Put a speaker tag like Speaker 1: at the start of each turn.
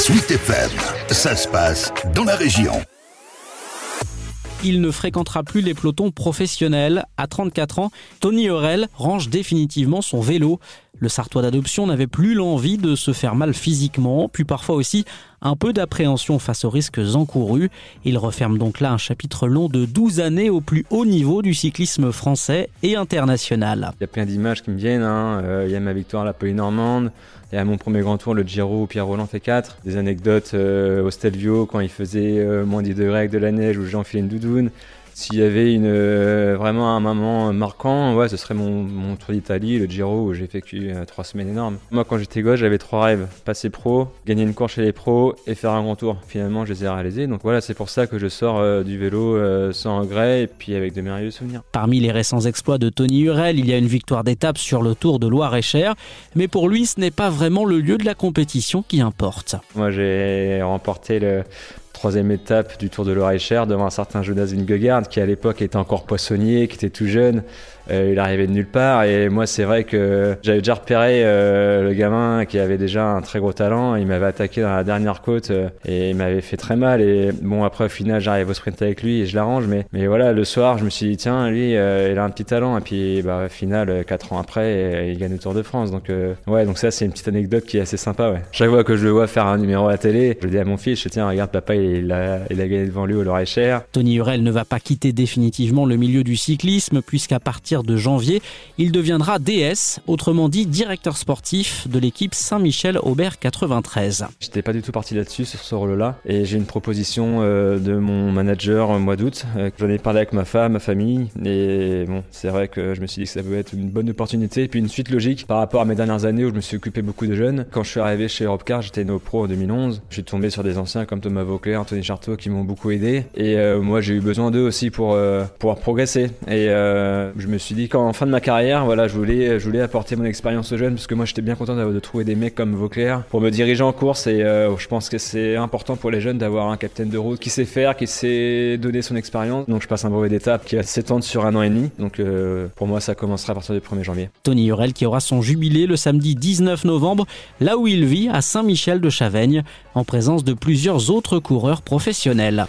Speaker 1: Sweet FM, ça se passe dans la région.
Speaker 2: Il ne fréquentera plus les pelotons professionnels. À 34 ans, Tony Aurel range définitivement son vélo. Le Sartois d'adoption n'avait plus l'envie de se faire mal physiquement, puis parfois aussi un peu d'appréhension face aux risques encourus. Il referme donc là un chapitre long de 12 années au plus haut niveau du cyclisme français et international.
Speaker 3: Il y a plein d'images qui me viennent. Hein. Euh, il y a ma victoire à la Poly-Normande. Il y a mon premier grand tour, le Giro, où Pierre Roland fait 4. Des anecdotes euh, au Stelvio quand il faisait euh, moins 10 degrés avec de la neige où j'ai enfilé une doudoune. S'il y avait une, euh, vraiment un moment marquant, ouais, ce serait mon, mon Tour d'Italie, le Giro, où j'ai vécu euh, trois semaines énormes. Moi, quand j'étais gauche, j'avais trois rêves. Passer pro, gagner une course chez les pros et faire un grand tour. Finalement, je les ai réalisés. Donc voilà, c'est pour ça que je sors euh, du vélo sans regret et puis avec de merveilleux souvenirs.
Speaker 2: Parmi les récents exploits de Tony Hurel, il y a une victoire d'étape sur le Tour de Loire-et-Cher. Mais pour lui, ce n'est pas vraiment le lieu de la compétition qui importe.
Speaker 3: Moi, j'ai remporté le, troisième étape du Tour de l'Oreille-Cher devant un certain Jonas Vingegaard qui à l'époque était encore poissonnier, qui était tout jeune. Euh, il arrivait de nulle part et moi c'est vrai que j'avais déjà repéré euh, le gamin qui avait déjà un très gros talent. Il m'avait attaqué dans la dernière côte euh, et il m'avait fait très mal. Et bon après au final j'arrive au sprint avec lui et je l'arrange. Mais voilà le soir je me suis dit tiens lui il a un petit talent et puis bah final quatre ans après il gagne le Tour de France. Donc ouais donc ça c'est une petite anecdote qui est assez sympa. Ouais. Chaque fois que je le vois faire un numéro à la télé, je dis à mon fils tiens regarde papa il a il a gagné devant lui au Loire cher.
Speaker 2: Tony Hurel ne va pas quitter définitivement le milieu du cyclisme puisqu'à partir de janvier, il deviendra DS, autrement dit directeur sportif de l'équipe Saint-Michel-Aubert 93.
Speaker 3: J'étais pas du tout parti là-dessus, sur ce rôle-là, et j'ai une proposition euh, de mon manager au mois d'août. Euh, j'en ai parlé avec ma femme, ma famille, et bon, c'est vrai que je me suis dit que ça pouvait être une bonne opportunité, et puis une suite logique par rapport à mes dernières années où je me suis occupé beaucoup de jeunes. Quand je suis arrivé chez Europcar, j'étais no pro en 2011. Je suis tombé sur des anciens comme Thomas Vauclair, Anthony Charteau qui m'ont beaucoup aidé, et euh, moi j'ai eu besoin d'eux aussi pour pouvoir progresser. Et je me suis dit qu'en fin de ma carrière, voilà, je voulais, je voulais apporter mon expérience aux jeunes parce que moi j'étais bien content de, trouver des mecs comme Vauclair pour me diriger en course et euh, je pense que c'est important pour les jeunes d'avoir un capitaine de route qui sait faire, qui sait donner son expérience. Donc je passe un brevet d'étape qui va s'étendre sur un an et demi. Donc euh, pour moi ça commencera à partir du 1er janvier.
Speaker 2: Tony Hurel qui aura son jubilé le samedi 19 novembre, là où il vit à Saint-Michel de Chavaigne, en présence de plusieurs autres professionnels.